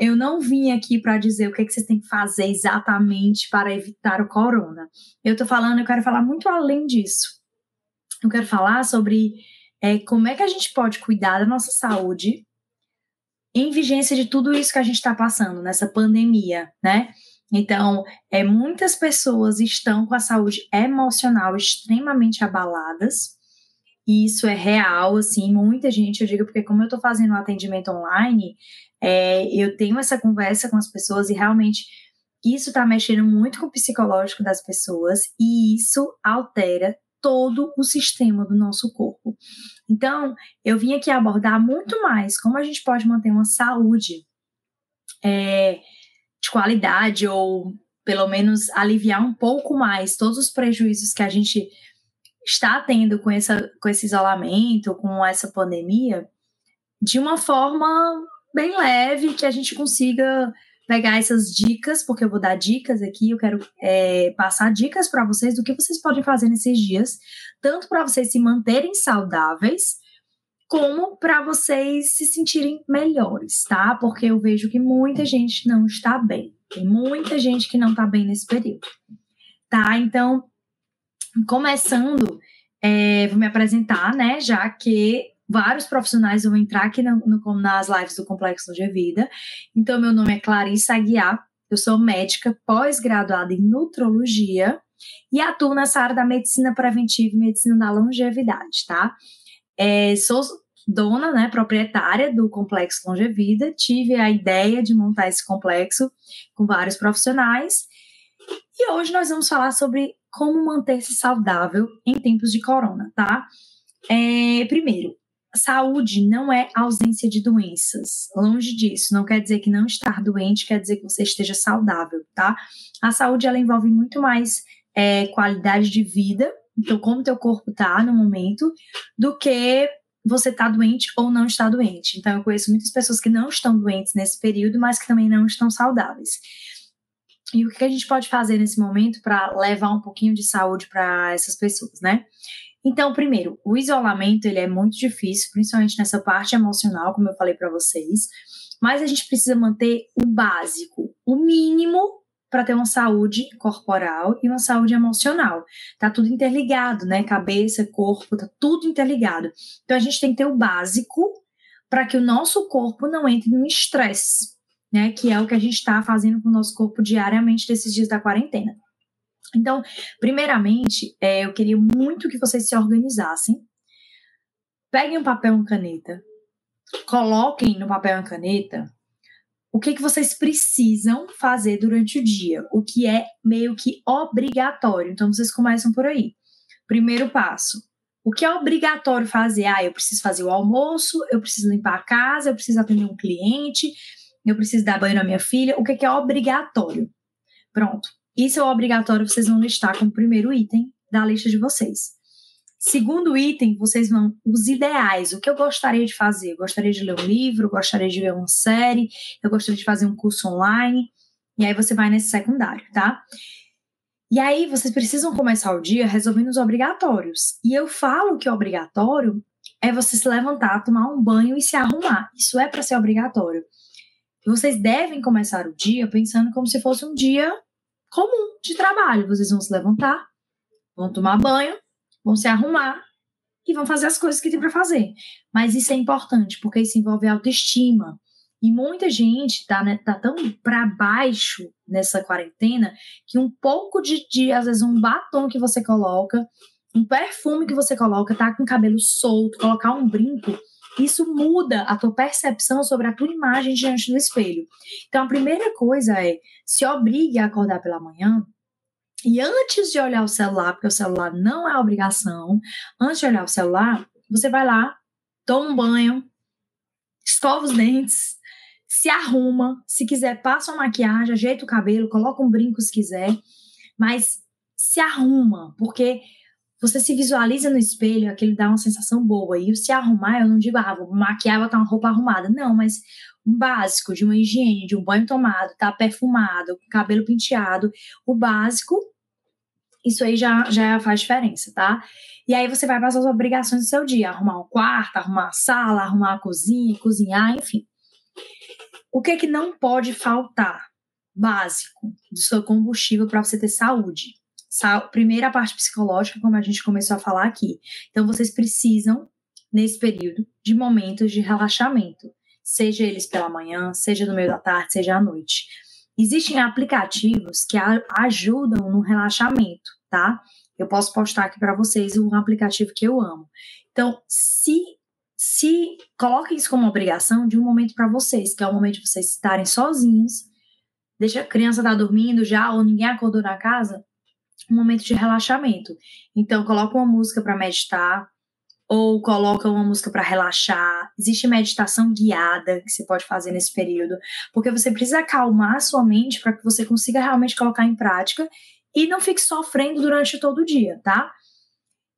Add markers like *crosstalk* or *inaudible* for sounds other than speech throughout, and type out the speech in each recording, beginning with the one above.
Eu não vim aqui para dizer o que, é que vocês têm que fazer exatamente para evitar o corona. Eu estou falando, eu quero falar muito além disso. Eu quero falar sobre é, como é que a gente pode cuidar da nossa saúde em vigência de tudo isso que a gente está passando nessa pandemia, né? Então, é, muitas pessoas estão com a saúde emocional extremamente abaladas. E isso é real, assim, muita gente, eu digo, porque como eu estou fazendo um atendimento online, é, eu tenho essa conversa com as pessoas e realmente isso está mexendo muito com o psicológico das pessoas e isso altera todo o sistema do nosso corpo. Então, eu vim aqui abordar muito mais como a gente pode manter uma saúde é, de qualidade ou pelo menos aliviar um pouco mais todos os prejuízos que a gente está tendo com, essa, com esse isolamento, com essa pandemia, de uma forma bem leve, que a gente consiga pegar essas dicas, porque eu vou dar dicas aqui, eu quero é, passar dicas para vocês do que vocês podem fazer nesses dias, tanto para vocês se manterem saudáveis, como para vocês se sentirem melhores, tá? Porque eu vejo que muita gente não está bem. Tem muita gente que não está bem nesse período, tá? Então, começando, é, vou me apresentar, né? Já que vários profissionais vão entrar aqui no, nas lives do Complexo de Vida. Então, meu nome é Clarissa Aguiar, eu sou médica pós-graduada em nutrologia e atuo nessa área da medicina preventiva e medicina da longevidade, tá? É, sou dona, né, proprietária do Complexo Longevida, tive a ideia de montar esse complexo com vários profissionais e hoje nós vamos falar sobre como manter-se saudável em tempos de corona, tá? É, primeiro, saúde não é ausência de doenças. Longe disso, não quer dizer que não estar doente quer dizer que você esteja saudável, tá? A saúde ela envolve muito mais é, qualidade de vida, então como teu corpo tá no momento, do que você tá doente ou não está doente. Então eu conheço muitas pessoas que não estão doentes nesse período, mas que também não estão saudáveis. E o que a gente pode fazer nesse momento para levar um pouquinho de saúde para essas pessoas, né? Então, primeiro, o isolamento ele é muito difícil, principalmente nessa parte emocional, como eu falei para vocês. Mas a gente precisa manter o básico, o mínimo para ter uma saúde corporal e uma saúde emocional. Tá tudo interligado, né? Cabeça, corpo, tá tudo interligado. Então a gente tem que ter o básico para que o nosso corpo não entre no estresse, né? Que é o que a gente está fazendo com o nosso corpo diariamente nesses dias da quarentena. Então, primeiramente, é, eu queria muito que vocês se organizassem. Peguem um papel e uma caneta, coloquem no papel e uma caneta o que, que vocês precisam fazer durante o dia, o que é meio que obrigatório. Então, vocês começam por aí. Primeiro passo. O que é obrigatório fazer? Ah, eu preciso fazer o almoço, eu preciso limpar a casa, eu preciso atender um cliente, eu preciso dar banho na minha filha. O que, que é obrigatório? Pronto. Isso é obrigatório, vocês vão listar como primeiro item da lista de vocês. Segundo item, vocês vão os ideais, o que eu gostaria de fazer. Eu gostaria de ler um livro, gostaria de ver uma série, eu gostaria de fazer um curso online. E aí você vai nesse secundário, tá? E aí vocês precisam começar o dia resolvendo os obrigatórios. E eu falo que obrigatório é você se levantar, tomar um banho e se arrumar. Isso é para ser obrigatório. Vocês devem começar o dia pensando como se fosse um dia comum de trabalho. Vocês vão se levantar, vão tomar banho, vão se arrumar e vão fazer as coisas que tem para fazer. Mas isso é importante, porque isso envolve autoestima. E muita gente tá, né, tá tão para baixo nessa quarentena que um pouco de, de, às vezes, um batom que você coloca, um perfume que você coloca, tá com o cabelo solto, colocar um brinco, isso muda a tua percepção sobre a tua imagem diante do espelho. Então, a primeira coisa é se obrigue a acordar pela manhã. E antes de olhar o celular, porque o celular não é obrigação, antes de olhar o celular, você vai lá, toma um banho, escova os dentes, se arruma, se quiser, passa uma maquiagem, ajeita o cabelo, coloca um brinco se quiser, mas se arruma, porque você se visualiza no espelho, aquilo dá uma sensação boa. E o se arrumar, eu não digo, ah, vou maquiar, botar uma roupa arrumada. Não, mas um básico de uma higiene, de um banho tomado, tá perfumado, cabelo penteado, o básico, isso aí já, já faz diferença, tá? E aí você vai passar as obrigações do seu dia, arrumar um quarto, arrumar a sala, arrumar a cozinha, cozinhar, enfim. O que é que não pode faltar? Básico do seu combustível para você ter saúde. Primeira parte psicológica, como a gente começou a falar aqui. Então, vocês precisam, nesse período, de momentos de relaxamento, seja eles pela manhã, seja no meio da tarde, seja à noite. Existem aplicativos que ajudam no relaxamento, tá? Eu posso postar aqui para vocês um aplicativo que eu amo. Então, se se coloquem isso como obrigação de um momento para vocês, que é o momento de vocês estarem sozinhos, deixa a criança estar tá dormindo já ou ninguém acordou na casa, um momento de relaxamento. Então, coloca uma música para meditar ou coloca uma música para relaxar. Existe meditação guiada que você pode fazer nesse período, porque você precisa acalmar a sua mente para que você consiga realmente colocar em prática e não fique sofrendo durante todo o dia, tá?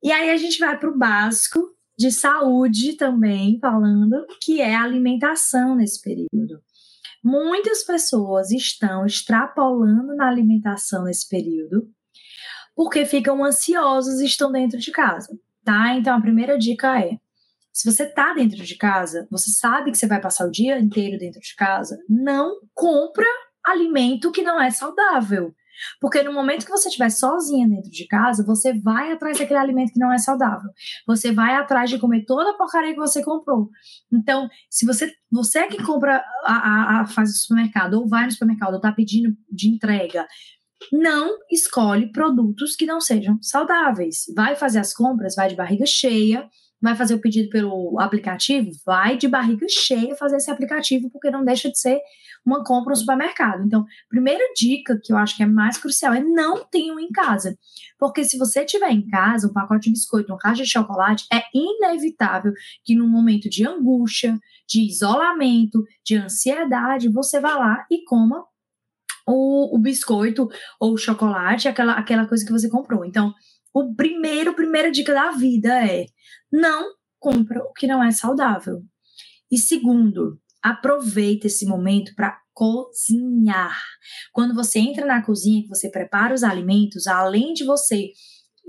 E aí a gente vai para o básico de saúde também, falando que é a alimentação nesse período. Muitas pessoas estão extrapolando na alimentação nesse período porque ficam ansiosos e estão dentro de casa, tá? Então a primeira dica é: se você tá dentro de casa, você sabe que você vai passar o dia inteiro dentro de casa, não compra alimento que não é saudável. Porque no momento que você estiver sozinha dentro de casa, você vai atrás daquele alimento que não é saudável. Você vai atrás de comer toda a porcaria que você comprou. Então, se você, você é que compra, a, a, a faz o supermercado, ou vai no supermercado, ou tá pedindo de entrega, não escolhe produtos que não sejam saudáveis. Vai fazer as compras, vai de barriga cheia, vai fazer o pedido pelo aplicativo, vai de barriga cheia fazer esse aplicativo, porque não deixa de ser uma compra no supermercado. Então, primeira dica que eu acho que é mais crucial é não tenham em casa. Porque se você tiver em casa um pacote de biscoito, uma caixa de chocolate, é inevitável que num momento de angústia, de isolamento, de ansiedade, você vá lá e coma o, o biscoito ou o chocolate, aquela, aquela coisa que você comprou. Então, o primeiro, primeira dica da vida é não compra o que não é saudável. E segundo, aproveita esse momento para cozinhar. Quando você entra na cozinha, que você prepara os alimentos, além de você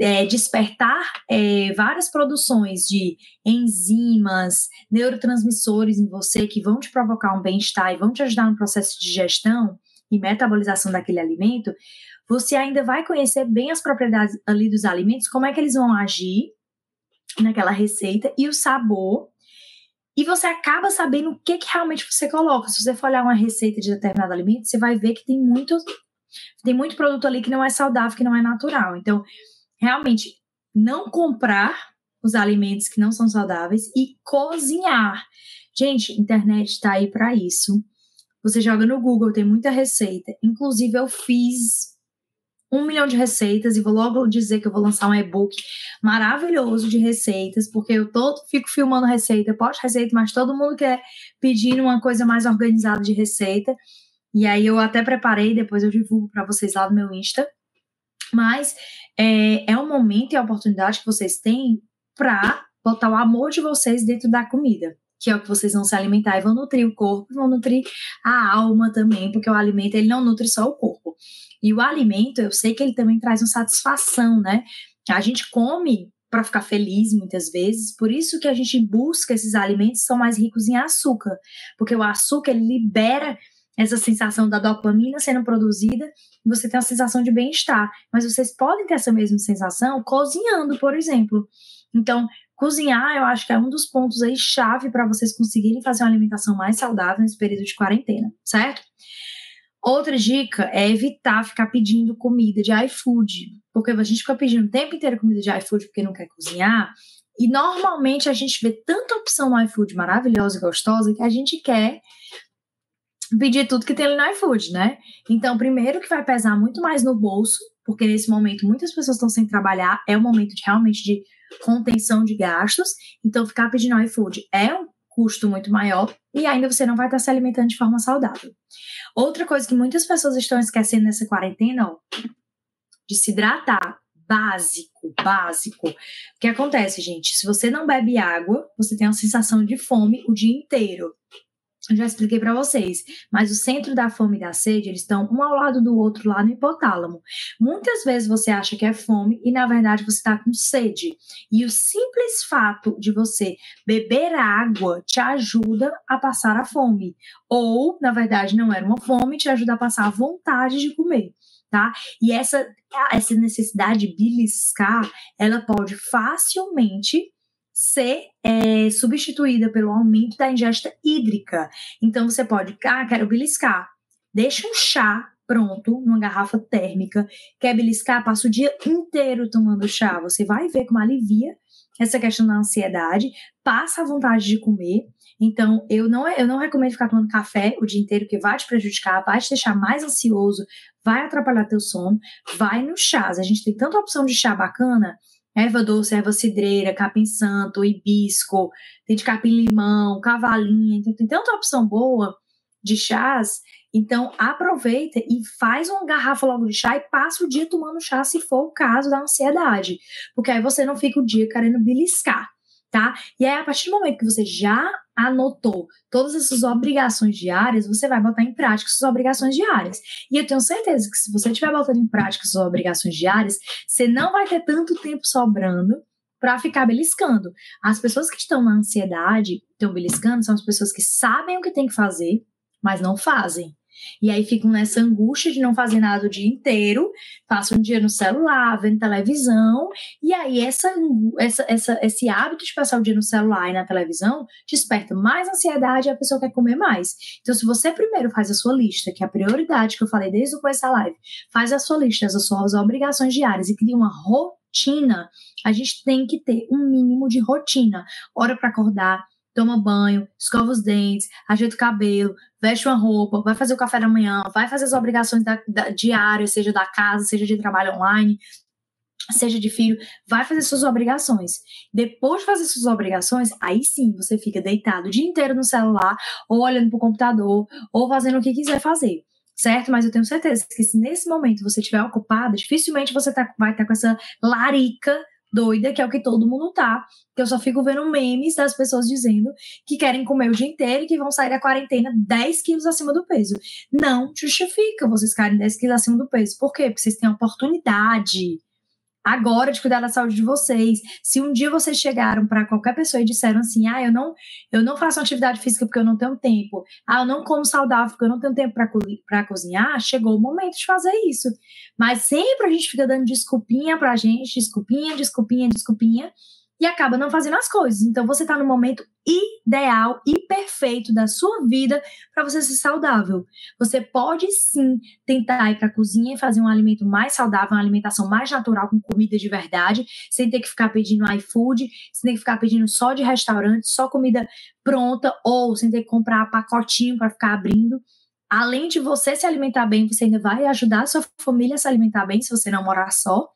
é, despertar é, várias produções de enzimas, neurotransmissores em você que vão te provocar um bem-estar e vão te ajudar no processo de digestão e metabolização daquele alimento, você ainda vai conhecer bem as propriedades ali dos alimentos, como é que eles vão agir naquela receita e o sabor e você acaba sabendo o que, que realmente você coloca. Se você for olhar uma receita de determinado alimento, você vai ver que tem muito, tem muito produto ali que não é saudável, que não é natural. Então, realmente, não comprar os alimentos que não são saudáveis e cozinhar. Gente, internet está aí para isso. Você joga no Google, tem muita receita. Inclusive, eu fiz um milhão de receitas e vou logo dizer que eu vou lançar um e-book maravilhoso de receitas, porque eu todo fico filmando receita, posto receita, mas todo mundo quer pedir uma coisa mais organizada de receita. E aí eu até preparei, depois eu divulgo para vocês lá no meu Insta. Mas é, é um momento e a oportunidade que vocês têm para botar o amor de vocês dentro da comida que é o que vocês vão se alimentar e vão nutrir o corpo, vão nutrir a alma também, porque o alimento ele não nutre só o corpo. E o alimento, eu sei que ele também traz uma satisfação, né? A gente come para ficar feliz muitas vezes, por isso que a gente busca esses alimentos que são mais ricos em açúcar, porque o açúcar ele libera essa sensação da dopamina sendo produzida você tem a sensação de bem-estar. Mas vocês podem ter essa mesma sensação cozinhando, por exemplo. Então, cozinhar, eu acho que é um dos pontos aí chave para vocês conseguirem fazer uma alimentação mais saudável nesse período de quarentena, certo? Outra dica é evitar ficar pedindo comida de iFood, porque a gente fica pedindo o tempo inteiro comida de iFood porque não quer cozinhar, e normalmente a gente vê tanta opção no iFood maravilhosa e gostosa que a gente quer pedir tudo que tem ali no iFood, né? Então, primeiro que vai pesar muito mais no bolso, porque nesse momento muitas pessoas estão sem trabalhar, é um momento de, realmente de contenção de gastos, então ficar pedindo iFood é um custo muito maior e ainda você não vai estar se alimentando de forma saudável. Outra coisa que muitas pessoas estão esquecendo nessa quarentena, ó, de se hidratar. Básico, básico. O que acontece, gente? Se você não bebe água, você tem uma sensação de fome o dia inteiro. Eu já expliquei para vocês, mas o centro da fome e da sede, eles estão um ao lado do outro lá no hipotálamo. Muitas vezes você acha que é fome e na verdade você está com sede. E o simples fato de você beber água te ajuda a passar a fome. Ou, na verdade, não era uma fome, te ajuda a passar a vontade de comer. Tá? E essa, essa necessidade de beliscar, ela pode facilmente ser é, substituída pelo aumento da ingesta hídrica. Então você pode, ah, quero beliscar. Deixa um chá pronto numa garrafa térmica. Quer beliscar? Passa o dia inteiro tomando chá. Você vai ver como alivia essa questão da ansiedade, passa a vontade de comer. Então, eu não, eu não recomendo ficar tomando café o dia inteiro, que vai te prejudicar, vai te deixar mais ansioso, vai atrapalhar teu sono. Vai no chás. A gente tem tanta opção de chá bacana erva doce, erva cidreira, capim santo, hibisco, tem de capim limão, cavalinha, então tem tanta opção boa de chás. Então aproveita e faz uma garrafa logo de chá e passa o dia tomando chá se for o caso da ansiedade, porque aí você não fica o dia querendo beliscar tá? E aí, a partir do momento que você já anotou todas essas obrigações diárias, você vai botar em prática suas obrigações diárias. E eu tenho certeza que se você estiver botando em prática suas obrigações diárias, você não vai ter tanto tempo sobrando para ficar beliscando. As pessoas que estão na ansiedade, estão beliscando, são as pessoas que sabem o que tem que fazer, mas não fazem. E aí ficam nessa angústia de não fazer nada o dia inteiro, passam um dia no celular, vendo televisão, e aí essa, essa, essa, esse hábito de passar o dia no celular e na televisão desperta mais ansiedade e a pessoa quer comer mais. Então, se você primeiro faz a sua lista, que é a prioridade que eu falei desde o começo da live, faz a sua lista, as suas obrigações diárias e cria uma rotina, a gente tem que ter um mínimo de rotina. Hora para acordar, toma banho, escova os dentes, ajeita o cabelo, veste uma roupa, vai fazer o café da manhã, vai fazer as obrigações da, da, diárias, seja da casa, seja de trabalho online, seja de filho, vai fazer suas obrigações. Depois de fazer suas obrigações, aí sim você fica deitado o dia inteiro no celular, ou olhando para o computador, ou fazendo o que quiser fazer. Certo? Mas eu tenho certeza que se nesse momento você estiver ocupado, dificilmente você tá, vai estar tá com essa larica doida, que é o que todo mundo tá. Que eu só fico vendo memes das pessoas dizendo que querem comer o dia inteiro e que vão sair da quarentena 10 quilos acima do peso. Não justifica vocês ficarem 10 quilos acima do peso. Por quê? Porque vocês têm a oportunidade agora de cuidar da saúde de vocês. Se um dia vocês chegaram para qualquer pessoa e disseram assim: "Ah, eu não, eu não faço atividade física porque eu não tenho tempo. Ah, eu não como saudável porque eu não tenho tempo para cozinhar", chegou o momento de fazer isso. Mas sempre a gente fica dando desculpinha pra gente, desculpinha, desculpinha, desculpinha e acaba não fazendo as coisas. Então você está no momento ideal e perfeito da sua vida para você ser saudável. Você pode sim tentar ir para a cozinha e fazer um alimento mais saudável, uma alimentação mais natural com comida de verdade, sem ter que ficar pedindo iFood, sem ter que ficar pedindo só de restaurante, só comida pronta ou sem ter que comprar pacotinho para ficar abrindo. Além de você se alimentar bem, você ainda vai ajudar a sua família a se alimentar bem se você não morar só.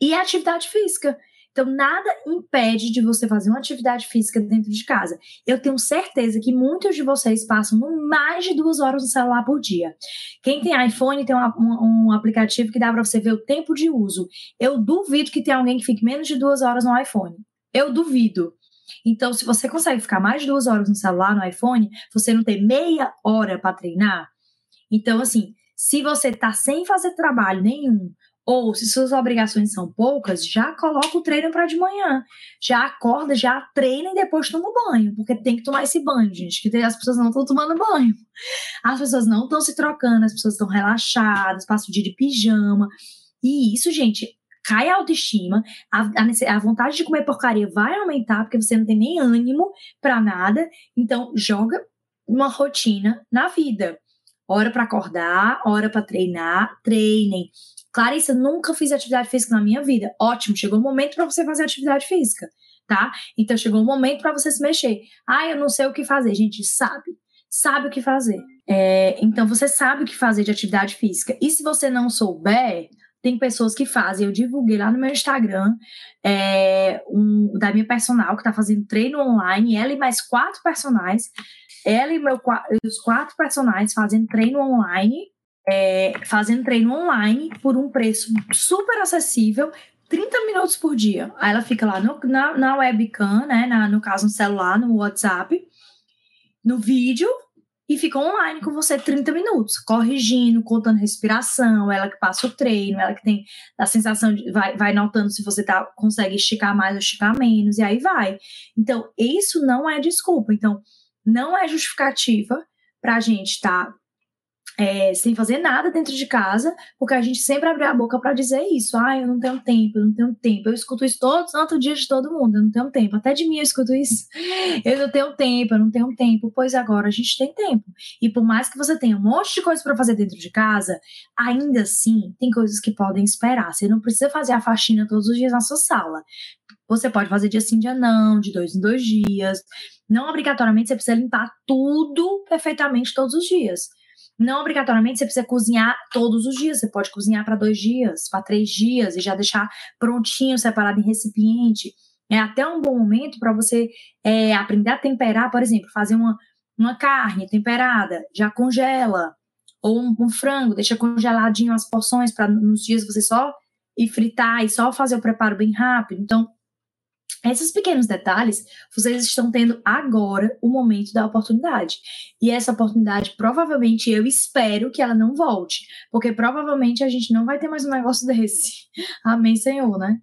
E atividade física. Então, nada impede de você fazer uma atividade física dentro de casa. Eu tenho certeza que muitos de vocês passam mais de duas horas no celular por dia. Quem tem iPhone tem um, um, um aplicativo que dá para você ver o tempo de uso. Eu duvido que tenha alguém que fique menos de duas horas no iPhone. Eu duvido. Então, se você consegue ficar mais de duas horas no celular, no iPhone, você não tem meia hora para treinar. Então, assim, se você está sem fazer trabalho nenhum, ou se suas obrigações são poucas, já coloca o treino para de manhã. Já acorda, já treina e depois toma banho, porque tem que tomar esse banho, gente, que as pessoas não estão tomando banho. As pessoas não estão se trocando, as pessoas estão relaxadas, passam o dia de pijama. E isso, gente, cai a autoestima, a, a, a, vontade de comer porcaria vai aumentar, porque você não tem nem ânimo para nada. Então, joga uma rotina na vida. Hora para acordar, hora para treinar, treinem. Clarissa, nunca fiz atividade física na minha vida. Ótimo, chegou o momento para você fazer atividade física, tá? Então chegou o momento para você se mexer. Ah, eu não sei o que fazer. Gente, sabe. Sabe o que fazer. É, então você sabe o que fazer de atividade física. E se você não souber, tem pessoas que fazem. Eu divulguei lá no meu Instagram é, um, da minha personal que está fazendo treino online, ela e mais quatro personagens. Ela e meu, os quatro personagens fazendo treino online é, fazendo treino online por um preço super acessível, 30 minutos por dia. Aí ela fica lá no, na, na webcam, né? Na, no caso, no celular, no WhatsApp. no vídeo e fica online com você 30 minutos, corrigindo, contando respiração, ela que passa o treino, ela que tem a sensação de vai, vai notando se você tá, consegue esticar mais ou esticar menos, e aí vai. Então, isso não é desculpa. Então, não é justificativa para a gente estar tá é, sem fazer nada dentro de casa, porque a gente sempre abre a boca para dizer isso. Ah, eu não tenho tempo, eu não tenho tempo. Eu escuto isso todo santo dia de todo mundo, eu não tenho tempo. Até de mim eu escuto isso. *laughs* Eu não tenho tempo, eu não tenho tempo. Pois agora a gente tem tempo. E por mais que você tenha um monte de coisas para fazer dentro de casa, ainda assim tem coisas que podem esperar. Você não precisa fazer a faxina todos os dias na sua sala. Você pode fazer dia sim, dia não, de dois em dois dias. Não obrigatoriamente você precisa limpar tudo perfeitamente todos os dias. Não obrigatoriamente você precisa cozinhar todos os dias. Você pode cozinhar para dois dias, para três dias e já deixar prontinho, separado em recipiente. É até um bom momento para você é, aprender a temperar, por exemplo, fazer uma, uma carne temperada, já congela. Ou um, um frango, deixa congeladinho as porções para nos dias você só ir fritar e só fazer o preparo bem rápido. Então, esses pequenos detalhes, vocês estão tendo agora o momento da oportunidade. E essa oportunidade, provavelmente, eu espero que ela não volte. Porque provavelmente a gente não vai ter mais um negócio desse. *laughs* Amém, Senhor, né?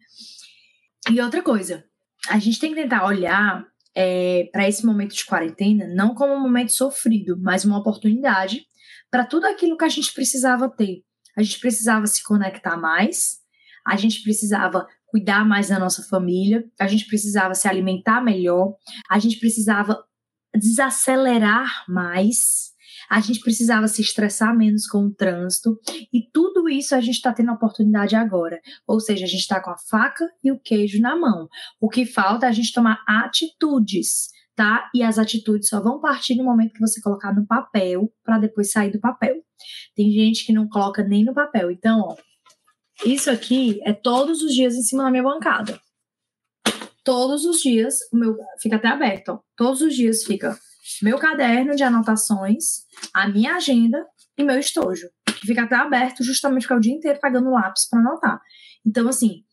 E outra coisa, a gente tem que tentar olhar é, para esse momento de quarentena não como um momento sofrido, mas uma oportunidade para tudo aquilo que a gente precisava ter. A gente precisava se conectar mais, a gente precisava cuidar mais da nossa família, a gente precisava se alimentar melhor, a gente precisava desacelerar mais, a gente precisava se estressar menos com o trânsito, e tudo isso a gente está tendo a oportunidade agora. Ou seja, a gente está com a faca e o queijo na mão. O que falta é a gente tomar atitudes. Tá? E as atitudes só vão partir no momento que você colocar no papel para depois sair do papel. Tem gente que não coloca nem no papel. Então, ó, isso aqui é todos os dias em cima da minha bancada. Todos os dias, o meu fica até aberto, ó. Todos os dias fica meu caderno de anotações, a minha agenda e meu estojo, fica até aberto justamente porque é o dia inteiro pegando lápis para anotar. Então, assim,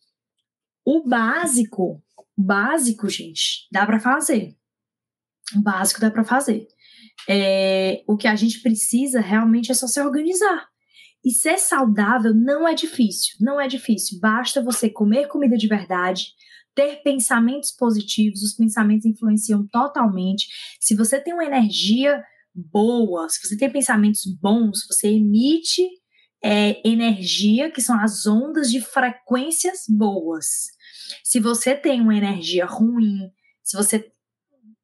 o básico, básico, gente, dá para fazer. O básico dá para fazer. É, o que a gente precisa realmente é só se organizar. E ser saudável não é difícil, não é difícil. Basta você comer comida de verdade, ter pensamentos positivos, os pensamentos influenciam totalmente. Se você tem uma energia boa, se você tem pensamentos bons, você emite é, energia, que são as ondas de frequências boas. Se você tem uma energia ruim, se você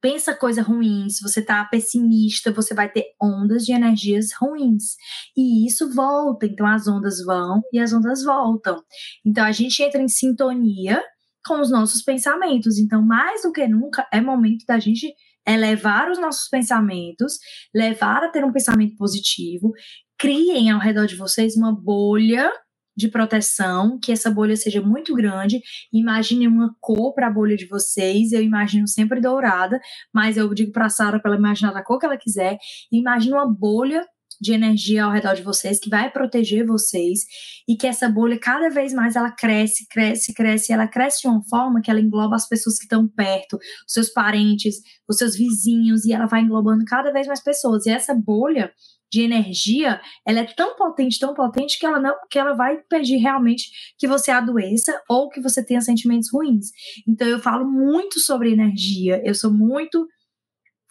pensa coisa ruim, se você tá pessimista, você vai ter ondas de energias ruins. E isso volta, então as ondas vão e as ondas voltam. Então a gente entra em sintonia com os nossos pensamentos. Então, mais do que nunca, é momento da gente elevar os nossos pensamentos, levar a ter um pensamento positivo, criem ao redor de vocês uma bolha de proteção, que essa bolha seja muito grande. Imagine uma cor para a bolha de vocês. Eu imagino sempre dourada, mas eu digo para a Sara para ela imaginar a cor que ela quiser. Imagine uma bolha de energia ao redor de vocês que vai proteger vocês e que essa bolha cada vez mais ela cresce, cresce, cresce, ela cresce de uma forma que ela engloba as pessoas que estão perto, os seus parentes, os seus vizinhos e ela vai englobando cada vez mais pessoas. E essa bolha de energia, ela é tão potente, tão potente que ela não, que ela vai pedir realmente que você adoeça ou que você tenha sentimentos ruins. Então eu falo muito sobre energia, eu sou muito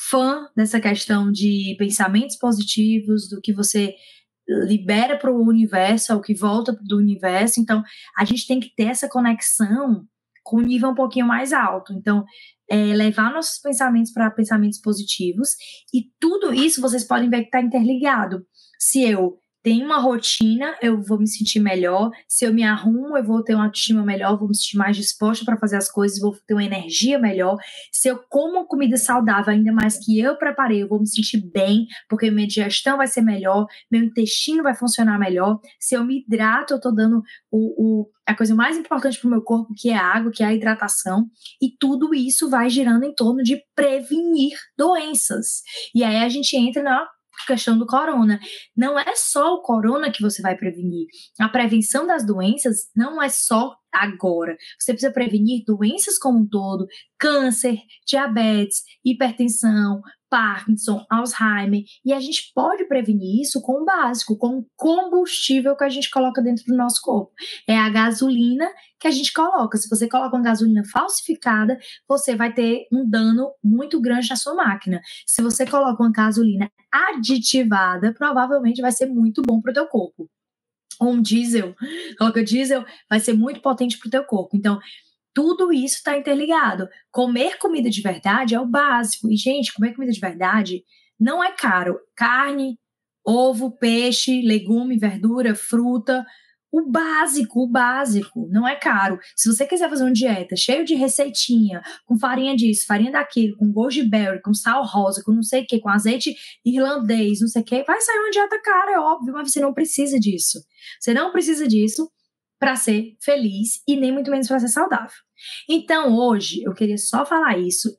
fã dessa questão de pensamentos positivos, do que você libera para o universo, ao que volta do universo. Então, a gente tem que ter essa conexão com um nível um pouquinho mais alto. Então, é, levar nossos pensamentos para pensamentos positivos. E tudo isso vocês podem ver que está interligado. Se eu tenho uma rotina, eu vou me sentir melhor. Se eu me arrumo, eu vou ter uma autoestima melhor, vou me sentir mais disposta para fazer as coisas, vou ter uma energia melhor. Se eu como comida saudável, ainda mais que eu preparei, eu vou me sentir bem, porque minha digestão vai ser melhor, meu intestino vai funcionar melhor. Se eu me hidrato, eu estou dando o, o, a coisa mais importante para o meu corpo, que é a água, que é a hidratação. E tudo isso vai girando em torno de prevenir doenças. E aí a gente entra na questão do corona. Não é só o corona que você vai prevenir. A prevenção das doenças não é só agora. Você precisa prevenir doenças como um todo, câncer, diabetes, hipertensão, Parkinson, Alzheimer, e a gente pode prevenir isso com o básico, com o combustível que a gente coloca dentro do nosso corpo. É a gasolina que a gente coloca. Se você coloca uma gasolina falsificada, você vai ter um dano muito grande na sua máquina. Se você coloca uma gasolina aditivada, provavelmente vai ser muito bom para o teu corpo. Ou um diesel, coloca diesel, vai ser muito potente para o teu corpo. Então, tudo isso está interligado. Comer comida de verdade é o básico. E, gente, comer comida de verdade não é caro. Carne, ovo, peixe, legume, verdura, fruta. O básico, o básico, não é caro. Se você quiser fazer uma dieta cheia de receitinha, com farinha disso, farinha daquilo, com goji berry, com sal rosa, com não sei o que, com azeite irlandês, não sei o que, vai sair uma dieta cara, é óbvio, mas você não precisa disso. Você não precisa disso para ser feliz e nem muito menos para ser saudável. Então, hoje, eu queria só falar isso.